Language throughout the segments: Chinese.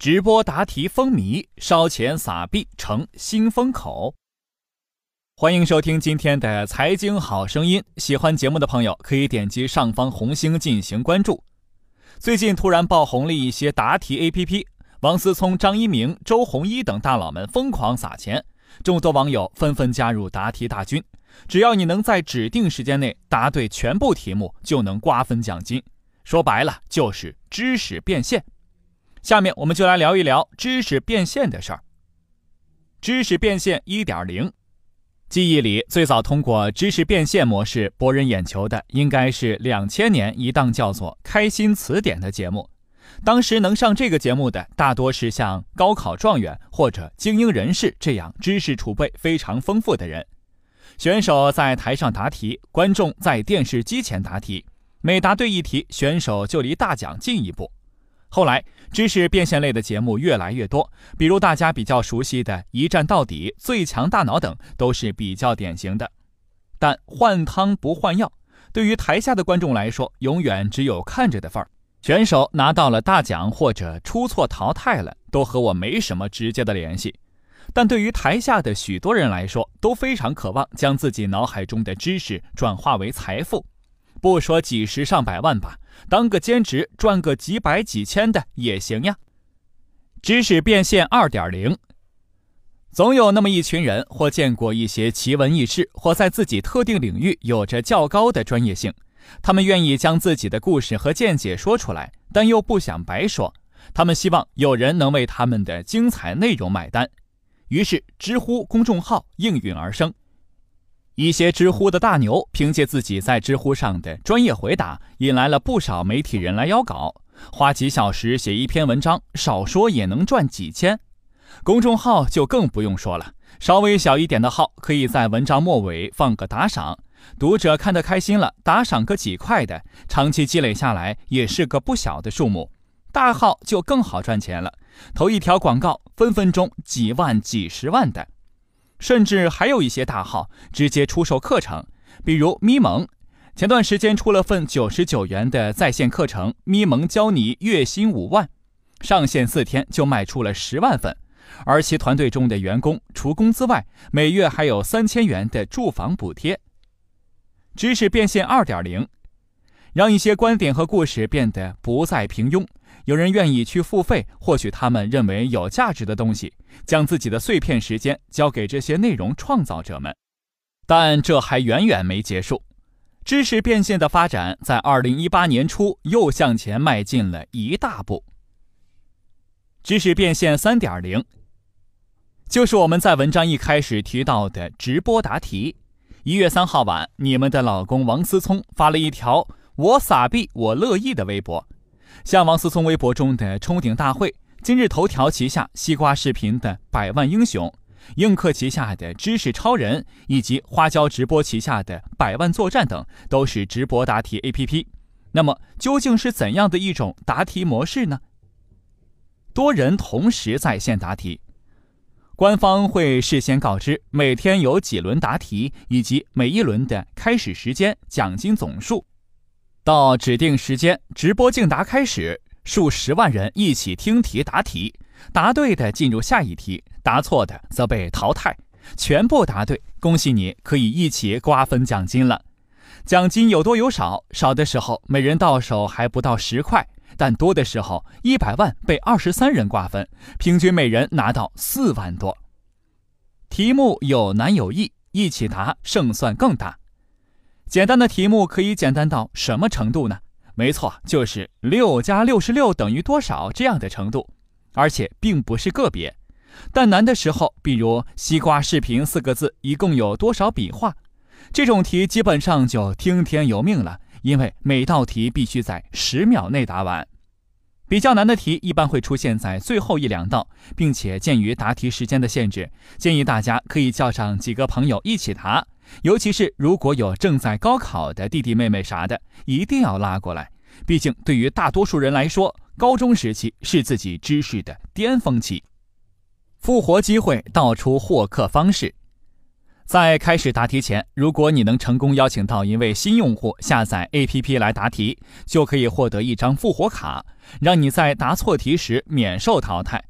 直播答题风靡，烧钱撒币成新风口。欢迎收听今天的财经好声音。喜欢节目的朋友可以点击上方红星进行关注。最近突然爆红了一些答题 APP，王思聪、张一鸣、周鸿祎等大佬们疯狂撒钱，众多网友纷纷加入答题大军。只要你能在指定时间内答对全部题目，就能瓜分奖金。说白了就是知识变现。下面我们就来聊一聊知识变现的事儿。知识变现一点零。记忆里最早通过知识变现模式博人眼球的，应该是两千年一档叫做《开心词典》的节目。当时能上这个节目的，大多是像高考状元或者精英人士这样知识储备非常丰富的人。选手在台上答题，观众在电视机前答题，每答对一题，选手就离大奖进一步。后来，知识变现类的节目越来越多，比如大家比较熟悉的《一站到底》《最强大脑》等，都是比较典型的。但换汤不换药，对于台下的观众来说，永远只有看着的份儿。选手拿到了大奖或者出错淘汰了，都和我没什么直接的联系。但对于台下的许多人来说，都非常渴望将自己脑海中的知识转化为财富。不说几十上百万吧，当个兼职赚个几百几千的也行呀。知识变现二点零，总有那么一群人，或见过一些奇闻异事，或在自己特定领域有着较高的专业性，他们愿意将自己的故事和见解说出来，但又不想白说。他们希望有人能为他们的精彩内容买单，于是知乎公众号应运而生。一些知乎的大牛凭借自己在知乎上的专业回答，引来了不少媒体人来邀稿，花几小时写一篇文章，少说也能赚几千。公众号就更不用说了，稍微小一点的号，可以在文章末尾放个打赏，读者看得开心了，打赏个几块的，长期积累下来也是个不小的数目。大号就更好赚钱了，投一条广告，分分钟几万、几十万的。甚至还有一些大号直接出售课程，比如咪蒙，前段时间出了份九十九元的在线课程《咪蒙教你月薪五万》，上线四天就卖出了十万份，而其团队中的员工除工资外，每月还有三千元的住房补贴。知识变现二点零，让一些观点和故事变得不再平庸。有人愿意去付费获取他们认为有价值的东西，将自己的碎片时间交给这些内容创造者们。但这还远远没结束，知识变现的发展在二零一八年初又向前迈进了一大步。知识变现三点零，就是我们在文章一开始提到的直播答题。一月三号晚，你们的老公王思聪发了一条“我撒币我乐意”的微博。像王思聪微博中的冲顶大会，今日头条旗下西瓜视频的百万英雄，映客旗下的知识超人，以及花椒直播旗下的百万作战等，都是直播答题 APP。那么，究竟是怎样的一种答题模式呢？多人同时在线答题，官方会事先告知每天有几轮答题，以及每一轮的开始时间、奖金总数。到指定时间，直播竞答开始，数十万人一起听题答题，答对的进入下一题，答错的则被淘汰。全部答对，恭喜你，可以一起瓜分奖金了。奖金有多有少，少的时候每人到手还不到十块，但多的时候一百万被二十三人瓜分，平均每人拿到四万多。题目有难有易，一起答胜算更大。简单的题目可以简单到什么程度呢？没错，就是六加六十六等于多少这样的程度，而且并不是个别。但难的时候，比如“西瓜视频”四个字一共有多少笔画，这种题基本上就听天由命了，因为每道题必须在十秒内答完。比较难的题一般会出现在最后一两道，并且鉴于答题时间的限制，建议大家可以叫上几个朋友一起答。尤其是如果有正在高考的弟弟妹妹啥的，一定要拉过来。毕竟对于大多数人来说，高中时期是自己知识的巅峰期。复活机会，道出获客方式。在开始答题前，如果你能成功邀请到一位新用户下载 APP 来答题，就可以获得一张复活卡，让你在答错题时免受淘汰。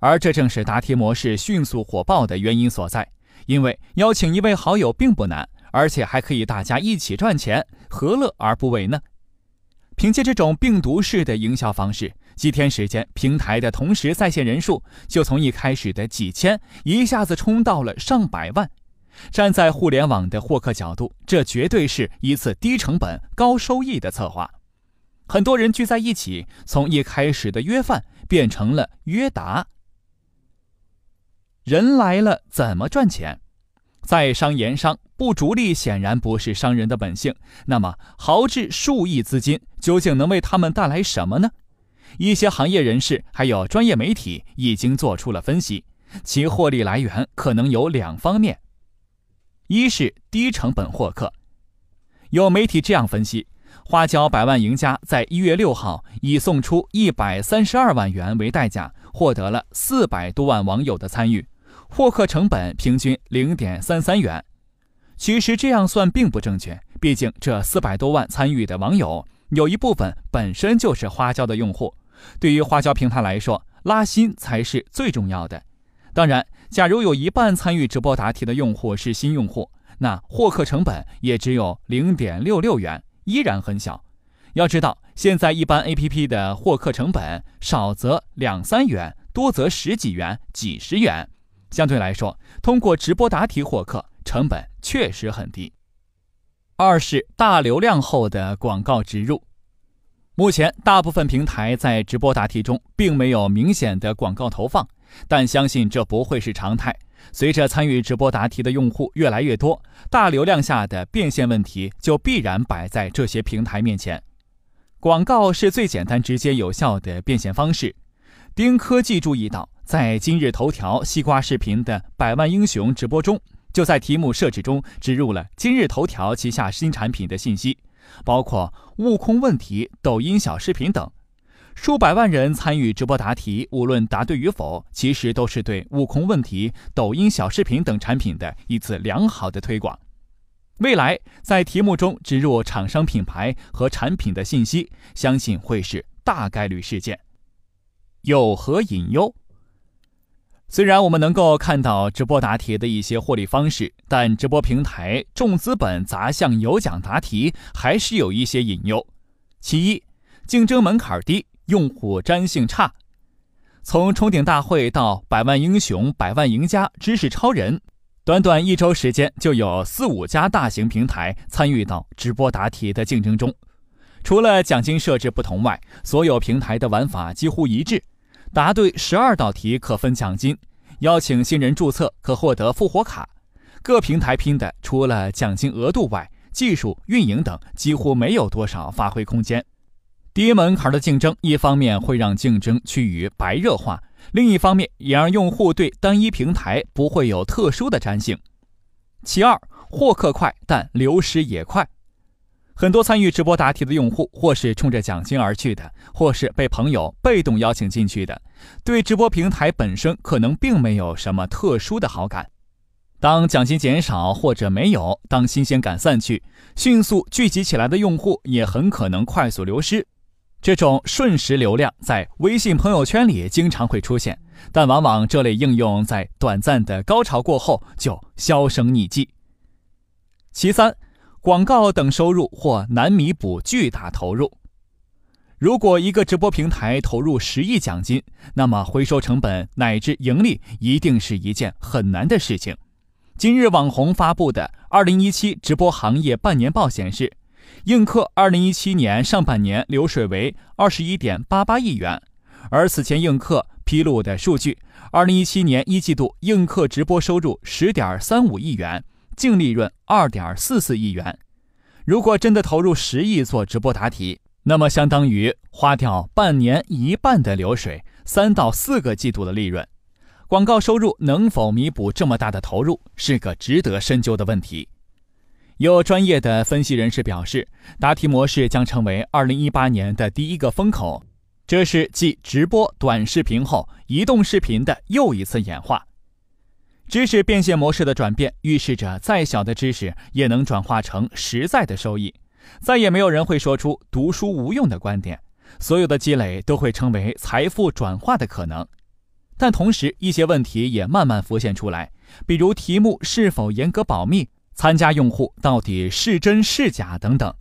而这正是答题模式迅速火爆的原因所在。因为邀请一位好友并不难，而且还可以大家一起赚钱，何乐而不为呢？凭借这种病毒式的营销方式，几天时间，平台的同时在线人数就从一开始的几千，一下子冲到了上百万。站在互联网的获客角度，这绝对是一次低成本高收益的策划。很多人聚在一起，从一开始的约饭变成了约答。人来了怎么赚钱？在商言商，不逐利显然不是商人的本性。那么豪掷数亿资金，究竟能为他们带来什么呢？一些行业人士还有专业媒体已经做出了分析，其获利来源可能有两方面。一是低成本获客，有媒体这样分析：花椒百万赢家在一月六号以送出一百三十二万元为代价，获得了四百多万网友的参与，获客成本平均零点三三元。其实这样算并不正确，毕竟这四百多万参与的网友有一部分本身就是花椒的用户，对于花椒平台来说，拉新才是最重要的。当然。假如有一半参与直播答题的用户是新用户，那获客成本也只有零点六六元，依然很小。要知道，现在一般 APP 的获客成本少则两三元，多则十几元、几十元。相对来说，通过直播答题获客成本确实很低。二是大流量后的广告植入，目前大部分平台在直播答题中并没有明显的广告投放。但相信这不会是常态。随着参与直播答题的用户越来越多，大流量下的变现问题就必然摆在这些平台面前。广告是最简单、直接、有效的变现方式。丁科技注意到，在今日头条西瓜视频的百万英雄直播中，就在题目设置中植入了今日头条旗下新产品的信息，包括悟空问题、抖音小视频等。数百万人参与直播答题，无论答对与否，其实都是对悟空问题、抖音小视频等产品的一次良好的推广。未来在题目中植入厂商品牌和产品的信息，相信会是大概率事件。有何隐忧？虽然我们能够看到直播答题的一些获利方式，但直播平台重资本砸向有奖答题，还是有一些隐忧。其一，竞争门槛低。用户粘性差，从冲顶大会到百万英雄、百万赢家、知识超人，短短一周时间就有四五家大型平台参与到直播答题的竞争中。除了奖金设置不同外，所有平台的玩法几乎一致。答对十二道题可分奖金，邀请新人注册可获得复活卡。各平台拼的除了奖金额度外，技术、运营等几乎没有多少发挥空间。低门槛的竞争，一方面会让竞争趋于白热化，另一方面也让用户对单一平台不会有特殊的粘性。其二，获客快，但流失也快。很多参与直播答题的用户，或是冲着奖金而去的，或是被朋友被动邀请进去的，对直播平台本身可能并没有什么特殊的好感。当奖金减少或者没有，当新鲜感散去，迅速聚集起来的用户也很可能快速流失。这种瞬时流量在微信朋友圈里经常会出现，但往往这类应用在短暂的高潮过后就销声匿迹。其三，广告等收入或难弥补巨大投入。如果一个直播平台投入十亿奖金，那么回收成本乃至盈利一定是一件很难的事情。今日网红发布的《二零一七直播行业半年报》显示。映客二零一七年上半年流水为二十一点八八亿元，而此前映客披露的数据，二零一七年一季度映客直播收入十点三五亿元，净利润二点四四亿元。如果真的投入十亿做直播答题，那么相当于花掉半年一半的流水，三到四个季度的利润。广告收入能否弥补这么大的投入，是个值得深究的问题。有专业的分析人士表示，答题模式将成为2018年的第一个风口，这是继直播短视频后移动视频的又一次演化。知识变现模式的转变，预示着再小的知识也能转化成实在的收益。再也没有人会说出读书无用的观点，所有的积累都会成为财富转化的可能。但同时，一些问题也慢慢浮现出来，比如题目是否严格保密，参加用户到底是真是假等等。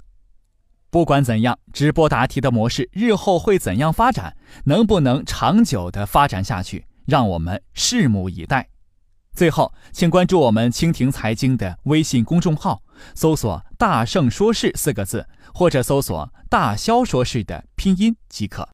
不管怎样，直播答题的模式日后会怎样发展，能不能长久的发展下去，让我们拭目以待。最后，请关注我们蜻蜓财经的微信公众号，搜索“大圣说事”四个字，或者搜索“大肖说事”的拼音即可。